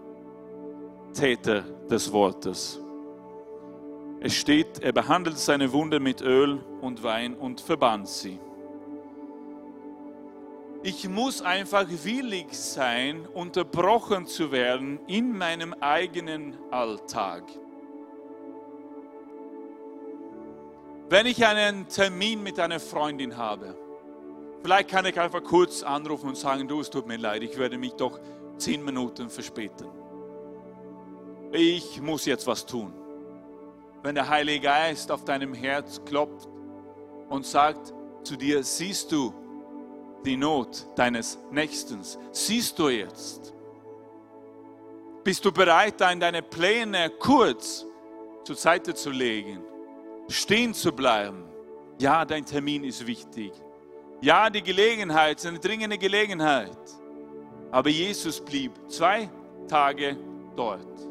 S1: Täter des Wortes. Es steht, er behandelt seine Wunde mit Öl und Wein und verband sie. Ich muss einfach willig sein, unterbrochen zu werden in meinem eigenen Alltag. Wenn ich einen Termin mit einer Freundin habe, vielleicht kann ich einfach kurz anrufen und sagen, du, es tut mir leid, ich werde mich doch zehn Minuten verspäten. Ich muss jetzt was tun wenn der Heilige Geist auf deinem Herz klopft und sagt zu dir, siehst du die Not deines Nächsten? Siehst du jetzt? Bist du bereit, deine Pläne kurz zur Seite zu legen, stehen zu bleiben? Ja, dein Termin ist wichtig. Ja, die Gelegenheit ist eine dringende Gelegenheit. Aber Jesus blieb zwei Tage dort.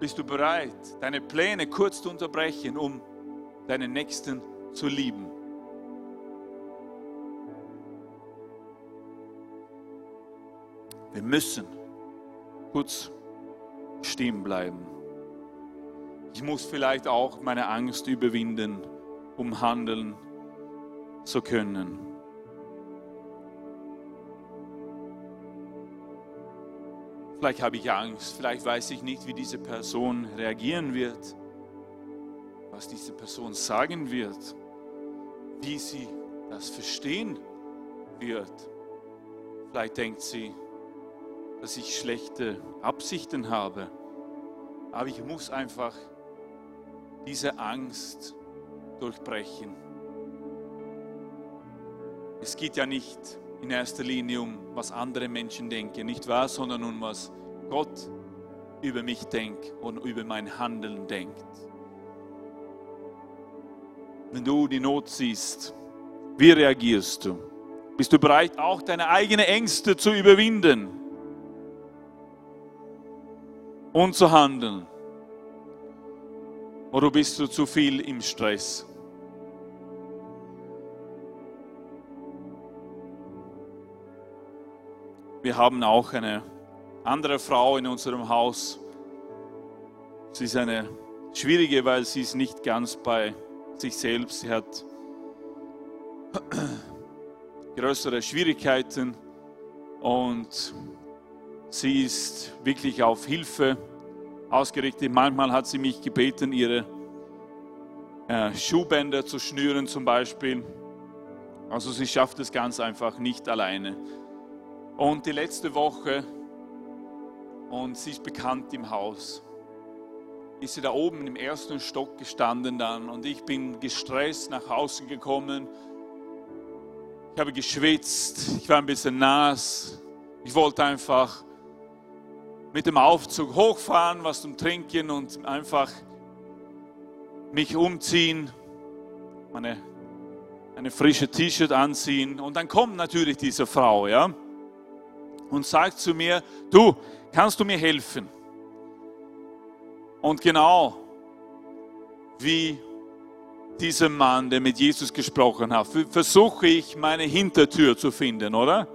S1: Bist du bereit, deine Pläne kurz zu unterbrechen, um deinen Nächsten zu lieben? Wir müssen kurz stehen bleiben. Ich muss vielleicht auch meine Angst überwinden, um handeln zu können. Vielleicht habe ich Angst, vielleicht weiß ich nicht, wie diese Person reagieren wird, was diese Person sagen wird, wie sie das verstehen wird. Vielleicht denkt sie, dass ich schlechte Absichten habe, aber ich muss einfach diese Angst durchbrechen. Es geht ja nicht in erster Linie um, was andere Menschen denken, nicht wahr, sondern um was Gott über mich denkt und über mein Handeln denkt. Wenn du die Not siehst, wie reagierst du? Bist du bereit, auch deine eigenen Ängste zu überwinden und zu handeln? Oder bist du zu viel im Stress? Wir haben auch eine andere Frau in unserem Haus. Sie ist eine schwierige, weil sie ist nicht ganz bei sich selbst. Sie hat größere Schwierigkeiten und sie ist wirklich auf Hilfe ausgerichtet. Manchmal hat sie mich gebeten, ihre äh, Schuhbänder zu schnüren zum Beispiel. Also sie schafft es ganz einfach nicht alleine. Und die letzte Woche, und sie ist bekannt im Haus, ist sie da oben im ersten Stock gestanden dann und ich bin gestresst nach Hause gekommen. Ich habe geschwitzt, ich war ein bisschen nass. Ich wollte einfach mit dem Aufzug hochfahren, was zum Trinken und einfach mich umziehen, meine, eine frische T-Shirt anziehen. Und dann kommt natürlich diese Frau, ja, und sagt zu mir, du, kannst du mir helfen? Und genau wie dieser Mann, der mit Jesus gesprochen hat, versuche ich meine Hintertür zu finden, oder?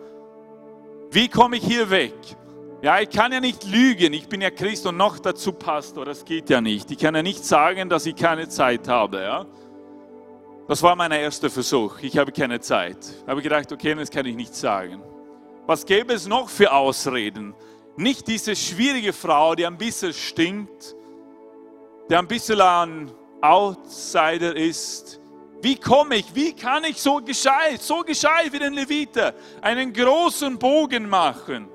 S1: Wie komme ich hier weg? Ja, ich kann ja nicht lügen, ich bin ja Christ und noch dazu Pastor, das geht ja nicht. Ich kann ja nicht sagen, dass ich keine Zeit habe. Ja? Das war mein erster Versuch, ich habe keine Zeit. Ich habe gedacht, okay, das kann ich nicht sagen. Was gäbe es noch für Ausreden? Nicht diese schwierige Frau, die ein bisschen stinkt, der ein bisschen ein Outsider ist. Wie komme ich, wie kann ich so gescheit, so gescheit wie den Leviter, einen großen Bogen machen?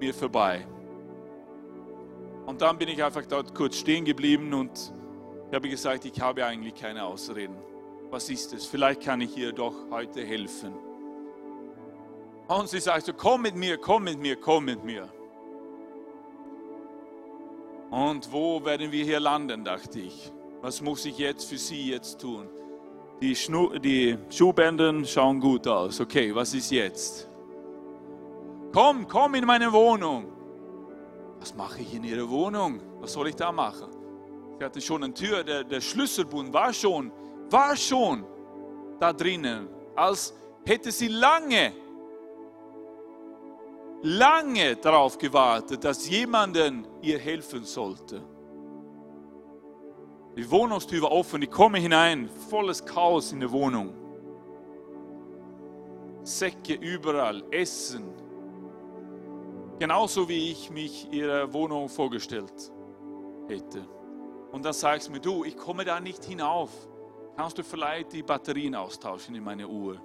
S1: Mir vorbei. Und dann bin ich einfach dort kurz stehen geblieben und ich habe gesagt, ich habe eigentlich keine Ausreden. Was ist es? Vielleicht kann ich ihr doch heute helfen. Und sie sagt so, komm mit mir, komm mit mir, komm mit mir. Und wo werden wir hier landen, dachte ich. Was muss ich jetzt für sie jetzt tun? Die, Schnu die Schuhbänder schauen gut aus. Okay, was ist jetzt? Komm, komm in meine Wohnung. Was mache ich in ihrer Wohnung? Was soll ich da machen? Sie hatte schon eine Tür, der, der Schlüsselbund war schon, war schon da drinnen, als hätte sie lange lange darauf gewartet, dass jemanden ihr helfen sollte. Die Wohnungstür war offen, ich komme hinein, volles Chaos in der Wohnung. Säcke überall, Essen. Genauso wie ich mich ihre Wohnung vorgestellt hätte. Und dann sagst du mir, du, ich komme da nicht hinauf. Kannst du vielleicht die Batterien austauschen in meine Uhr?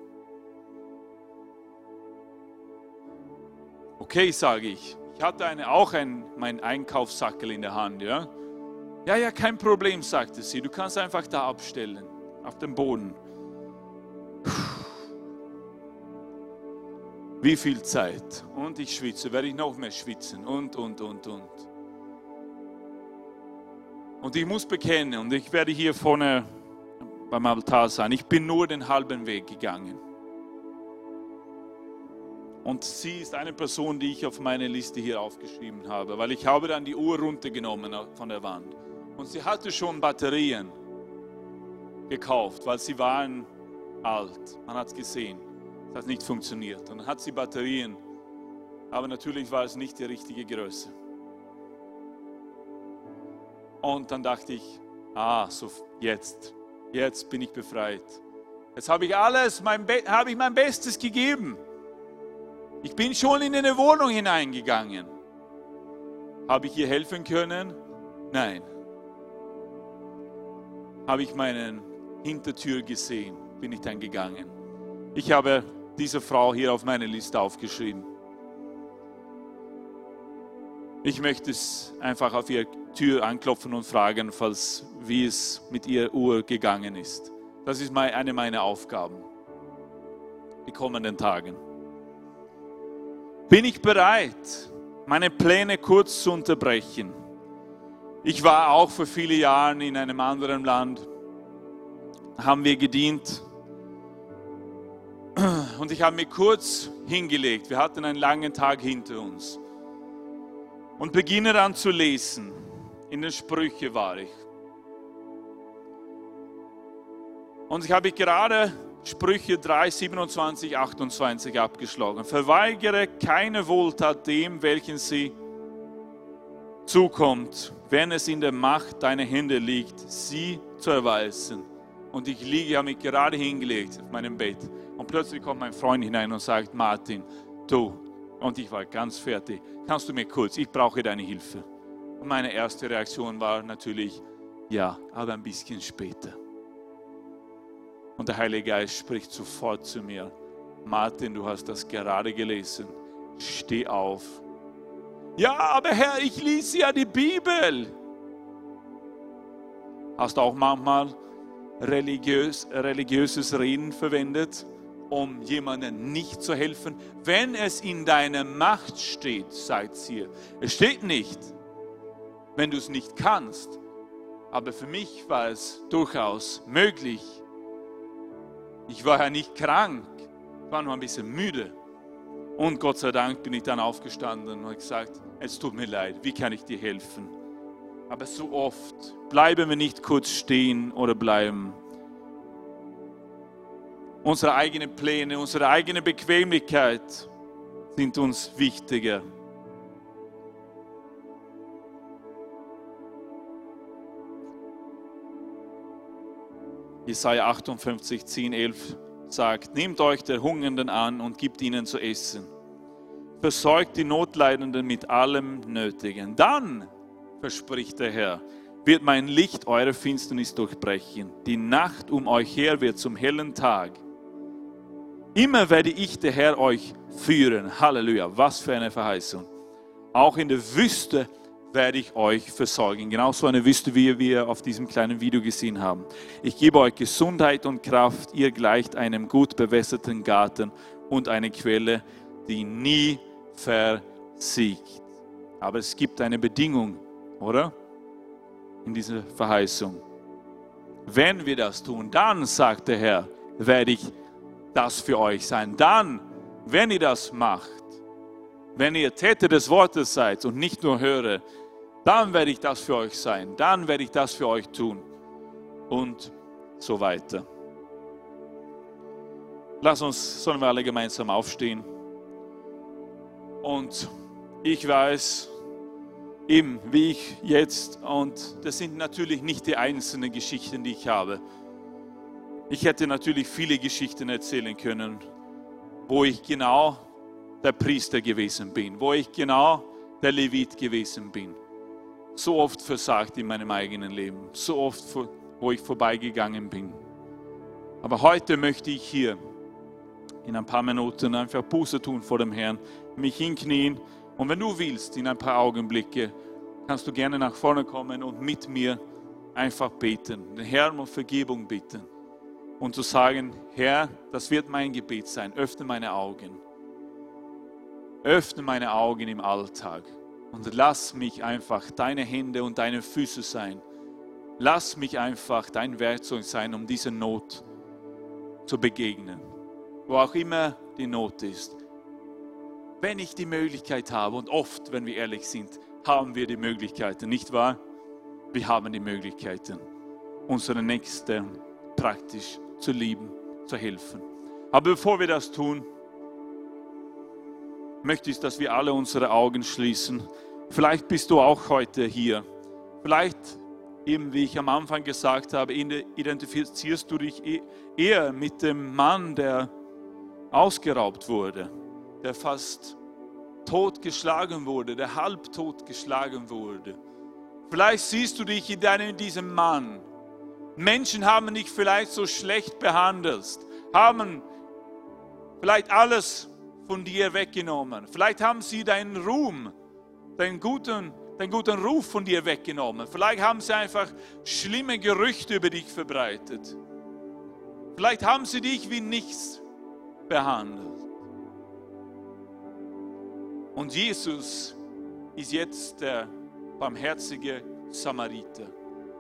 S1: Okay, sage ich. Ich hatte eine, auch ein, mein Einkaufssackel in der Hand. Ja? ja, ja, kein Problem, sagte sie. Du kannst einfach da abstellen, auf dem Boden. Wie viel Zeit? Und ich schwitze, werde ich noch mehr schwitzen und, und, und, und. Und ich muss bekennen, und ich werde hier vorne beim Altar sein, ich bin nur den halben Weg gegangen. Und sie ist eine Person, die ich auf meine Liste hier aufgeschrieben habe, weil ich habe dann die Uhr runtergenommen von der Wand. Und sie hatte schon Batterien gekauft, weil sie waren alt. Man hat es gesehen. Es hat nicht funktioniert. Und dann hat sie Batterien, aber natürlich war es nicht die richtige Größe. Und dann dachte ich, ah, so jetzt, jetzt bin ich befreit. Jetzt habe ich alles, mein habe ich mein Bestes gegeben. Ich bin schon in eine Wohnung hineingegangen. Habe ich ihr helfen können? Nein. Habe ich meine Hintertür gesehen, bin ich dann gegangen. Ich habe diese Frau hier auf meine Liste aufgeschrieben. Ich möchte es einfach auf ihre Tür anklopfen und fragen, falls, wie es mit ihrer Uhr gegangen ist. Das ist eine meiner Aufgaben, die kommenden Tagen. Bin ich bereit, meine Pläne kurz zu unterbrechen? Ich war auch vor vielen Jahren in einem anderen Land, haben wir gedient und ich habe mich kurz hingelegt. Wir hatten einen langen Tag hinter uns und beginne dann zu lesen. In den Sprüche war ich. Und ich habe gerade Sprüche 3, 27, 28 abgeschlagen. Verweigere keine Wohltat dem, welchen sie zukommt, wenn es in der Macht deiner Hände liegt, sie zu erweisen. Und ich liege, habe mich gerade hingelegt auf meinem Bett. Und plötzlich kommt mein Freund hinein und sagt, Martin, du, und ich war ganz fertig, kannst du mir kurz, ich brauche deine Hilfe. Und meine erste Reaktion war natürlich, ja, aber ein bisschen später. Und der Heilige Geist spricht sofort zu mir, Martin, du hast das gerade gelesen, steh auf. Ja, aber Herr, ich lese ja die Bibel. Hast du auch manchmal religiös, religiöses Reden verwendet, um jemandem nicht zu helfen? Wenn es in deiner Macht steht, sagt hier. Es steht nicht, wenn du es nicht kannst. Aber für mich war es durchaus möglich, ich war ja nicht krank, ich war nur ein bisschen müde. Und Gott sei Dank bin ich dann aufgestanden und gesagt, es tut mir leid, wie kann ich dir helfen? Aber so oft bleiben wir nicht kurz stehen oder bleiben. Unsere eigenen Pläne, unsere eigene Bequemlichkeit sind uns wichtiger. Jesaja 58, 10, 11 sagt, nehmt euch der Hungernden an und gibt ihnen zu essen. Versorgt die Notleidenden mit allem Nötigen. Dann, verspricht der Herr, wird mein Licht eure Finsternis durchbrechen. Die Nacht um euch her wird zum hellen Tag. Immer werde ich, der Herr, euch führen. Halleluja, was für eine Verheißung. Auch in der Wüste werde ich euch versorgen. Genauso eine Wüste, wie wir auf diesem kleinen Video gesehen haben. Ich gebe euch Gesundheit und Kraft. Ihr gleicht einem gut bewässerten Garten und eine Quelle, die nie versiegt. Aber es gibt eine Bedingung, oder? In dieser Verheißung. Wenn wir das tun, dann, sagt der Herr, werde ich das für euch sein. Dann, wenn ihr das macht, wenn ihr Täter des Wortes seid und nicht nur Hörer, dann werde ich das für euch sein, dann werde ich das für euch tun und so weiter. Lass uns, sollen wir alle gemeinsam aufstehen. Und ich weiß, eben wie ich jetzt, und das sind natürlich nicht die einzelnen Geschichten, die ich habe. Ich hätte natürlich viele Geschichten erzählen können, wo ich genau der Priester gewesen bin, wo ich genau der Levit gewesen bin so oft versagt in meinem eigenen Leben, so oft, wo ich vorbeigegangen bin. Aber heute möchte ich hier in ein paar Minuten einfach Buße tun vor dem Herrn, mich hinknien und wenn du willst, in ein paar Augenblicke, kannst du gerne nach vorne kommen und mit mir einfach beten, den Herrn um Vergebung bitten und zu sagen, Herr, das wird mein Gebet sein, öffne meine Augen. Öffne meine Augen im Alltag. Und lass mich einfach deine Hände und deine Füße sein. Lass mich einfach dein Werkzeug sein, um dieser Not zu begegnen. Wo auch immer die Not ist. Wenn ich die Möglichkeit habe, und oft, wenn wir ehrlich sind, haben wir die Möglichkeiten, nicht wahr? Wir haben die Möglichkeiten, unsere Nächsten praktisch zu lieben, zu helfen. Aber bevor wir das tun, möchte ich, dass wir alle unsere Augen schließen. Vielleicht bist du auch heute hier. Vielleicht, eben wie ich am Anfang gesagt habe, identifizierst du dich e-, eher mit dem Mann, der ausgeraubt wurde, der fast totgeschlagen wurde, der halbtot geschlagen wurde. Vielleicht siehst du dich in, diesem Mann. Menschen haben dich vielleicht so schlecht behandelt, haben vielleicht alles von dir weggenommen. Vielleicht haben sie deinen Ruhm, deinen guten, deinen guten Ruf von dir weggenommen. Vielleicht haben sie einfach schlimme Gerüchte über dich verbreitet. Vielleicht haben sie dich wie nichts behandelt. Und Jesus ist jetzt der barmherzige Samariter.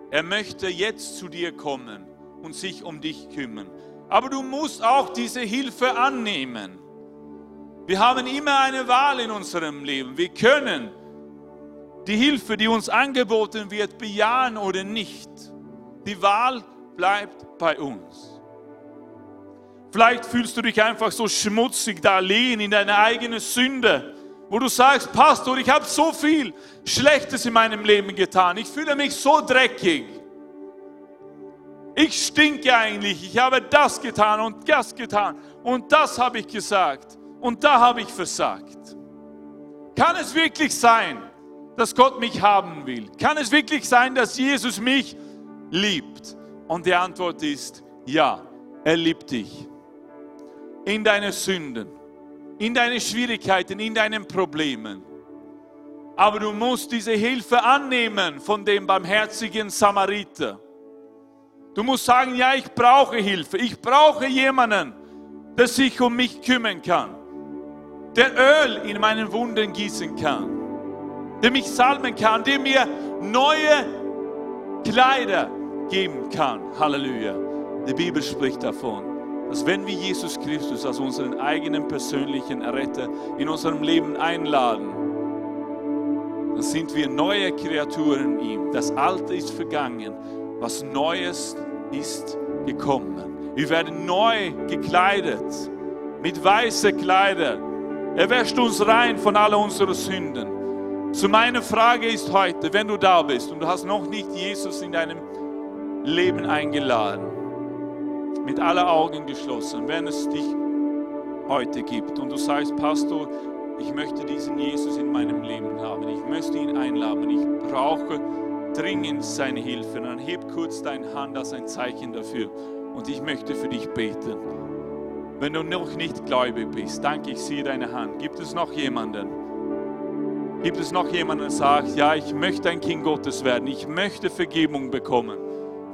S1: Er möchte jetzt zu dir kommen und sich um dich kümmern. Aber du musst auch diese Hilfe annehmen. Wir haben immer eine Wahl in unserem Leben. Wir können die Hilfe, die uns angeboten wird, bejahen oder nicht. Die Wahl bleibt bei uns. Vielleicht fühlst du dich einfach so schmutzig da liegen in deiner eigenen Sünde, wo du sagst, Pastor, ich habe so viel Schlechtes in meinem Leben getan. Ich fühle mich so dreckig. Ich stinke eigentlich. Ich habe das getan und das getan und das habe ich gesagt und da habe ich versagt. Kann es wirklich sein, dass Gott mich haben will? Kann es wirklich sein, dass Jesus mich liebt? Und die Antwort ist ja, er liebt dich. In deine Sünden, in deine Schwierigkeiten, in deinen Problemen. Aber du musst diese Hilfe annehmen von dem barmherzigen Samariter. Du musst sagen, ja, ich brauche Hilfe. Ich brauche jemanden, der sich um mich kümmern kann. Der Öl in meinen Wunden gießen kann. Der mich salben kann. Der mir neue Kleider geben kann. Halleluja. Die Bibel spricht davon, dass wenn wir Jesus Christus als unseren eigenen persönlichen Retter in unserem Leben einladen, dann sind wir neue Kreaturen in ihm. Das Alte ist vergangen was Neues ist gekommen. Wir werden neu gekleidet mit weißen Kleidern. Er wäscht uns rein von all unseren Sünden. So meine Frage ist heute, wenn du da bist und du hast noch nicht Jesus in deinem Leben eingeladen, mit aller Augen geschlossen, wenn es dich heute gibt und du sagst, Pastor, ich möchte diesen Jesus in meinem Leben haben, ich möchte ihn einladen, ich brauche dringend seine Hilfe. Dann heb kurz deine Hand als ein Zeichen dafür. Und ich möchte für dich beten. Wenn du noch nicht gläubig bist, danke, ich sehe deine Hand. Gibt es noch jemanden? Gibt es noch jemanden, der sagt, ja, ich möchte ein Kind Gottes werden. Ich möchte Vergebung bekommen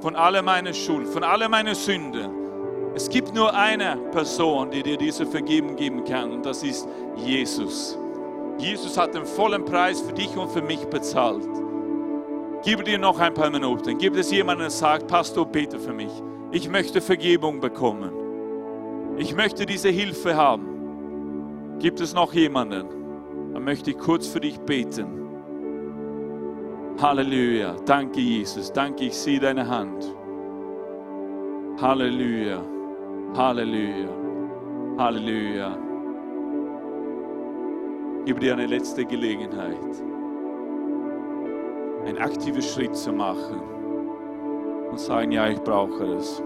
S1: von aller meiner Schuld, von aller meiner Sünde. Es gibt nur eine Person, die dir diese Vergebung geben kann und das ist Jesus. Jesus hat den vollen Preis für dich und für mich bezahlt. Gib dir noch ein paar Minuten. Gibt es jemanden, der sagt, Pastor, bete für mich. Ich möchte Vergebung bekommen. Ich möchte diese Hilfe haben. Gibt es noch jemanden? Dann möchte ich kurz für dich beten. Halleluja. Danke, Jesus. Danke, ich sehe deine Hand. Halleluja. Halleluja. Halleluja. Gib dir eine letzte Gelegenheit einen aktiven Schritt zu machen und sagen, ja, ich brauche es.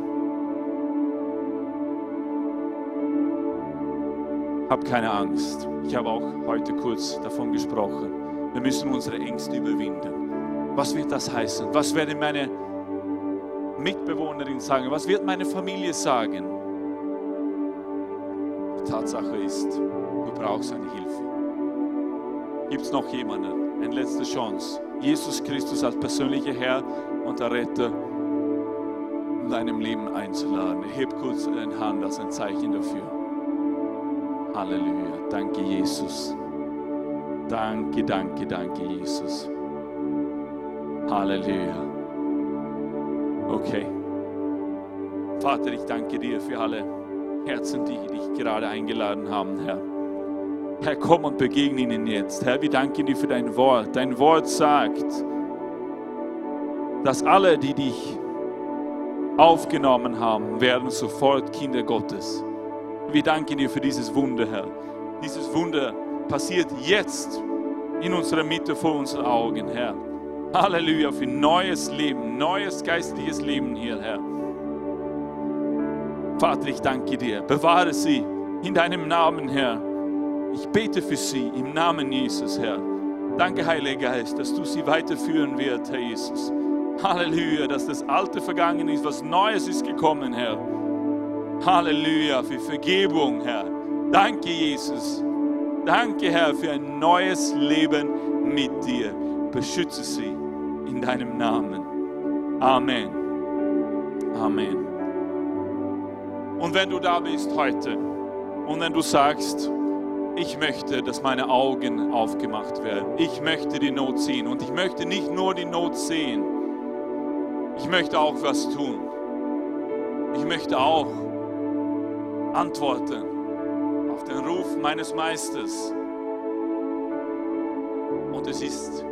S1: Hab keine Angst. Ich habe auch heute kurz davon gesprochen. Wir müssen unsere Ängste überwinden. Was wird das heißen? Was werden meine Mitbewohnerin sagen? Was wird meine Familie sagen? Tatsache ist, du brauchst eine Hilfe. Gibt es noch jemanden? Eine letzte Chance. Jesus Christus als persönlicher Herr und der Retter in deinem Leben einzuladen. Heb kurz deine Hand als ein Zeichen dafür. Halleluja. Danke, Jesus. Danke, danke, danke, Jesus. Halleluja. Okay. Vater, ich danke dir für alle Herzen, die dich gerade eingeladen haben, Herr. Herr, komm und begegne ihnen jetzt. Herr, wir danken dir für dein Wort. Dein Wort sagt, dass alle, die dich aufgenommen haben, werden sofort Kinder Gottes. Wir danken dir für dieses Wunder, Herr. Dieses Wunder passiert jetzt in unserer Mitte vor unseren Augen, Herr. Halleluja für neues Leben, neues geistliches Leben hier, Herr. Vater, ich danke dir. Bewahre sie in deinem Namen, Herr. Ich bete für sie im Namen Jesus, Herr. Danke, Heiliger Geist, dass du sie weiterführen wirst, Herr Jesus. Halleluja, dass das Alte vergangen ist, was Neues ist gekommen, Herr. Halleluja, für Vergebung, Herr. Danke, Jesus. Danke, Herr, für ein neues Leben mit dir. Beschütze sie in deinem Namen. Amen. Amen. Und wenn du da bist heute und wenn du sagst, ich möchte, dass meine Augen aufgemacht werden. Ich möchte die Not sehen und ich möchte nicht nur die Not sehen. Ich möchte auch was tun. Ich möchte auch antworten auf den Ruf meines Meisters. Und es ist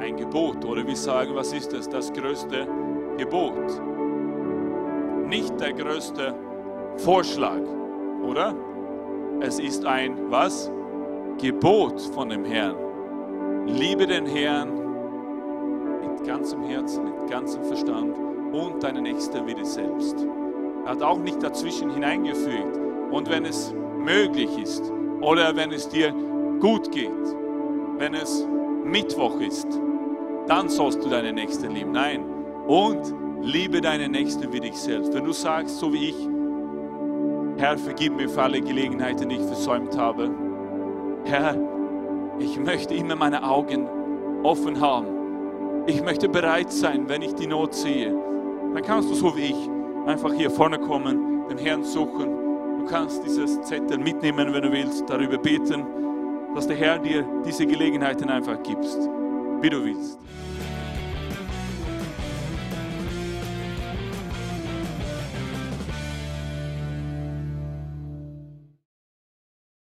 S1: ein Gebot, oder wir sagen, was ist das? Das größte Gebot. Nicht der größte Vorschlag, oder? Es ist ein was? Gebot von dem Herrn. Liebe den Herrn mit ganzem Herzen, mit ganzem Verstand und deine Nächste wie dich selbst. Er hat auch nicht dazwischen hineingefügt. Und wenn es möglich ist oder wenn es dir gut geht, wenn es Mittwoch ist, dann sollst du deine Nächste lieben. Nein. Und liebe deine Nächste wie dich selbst. Wenn du sagst, so wie ich, Herr, vergib mir für alle Gelegenheiten, die ich versäumt habe. Herr, ich möchte immer meine Augen offen haben. Ich möchte bereit sein, wenn ich die Not sehe. Dann kannst du so wie ich einfach hier vorne kommen, den Herrn suchen. Du kannst dieses Zettel mitnehmen, wenn du willst, darüber beten, dass der Herr dir diese Gelegenheiten einfach gibst, wie du willst.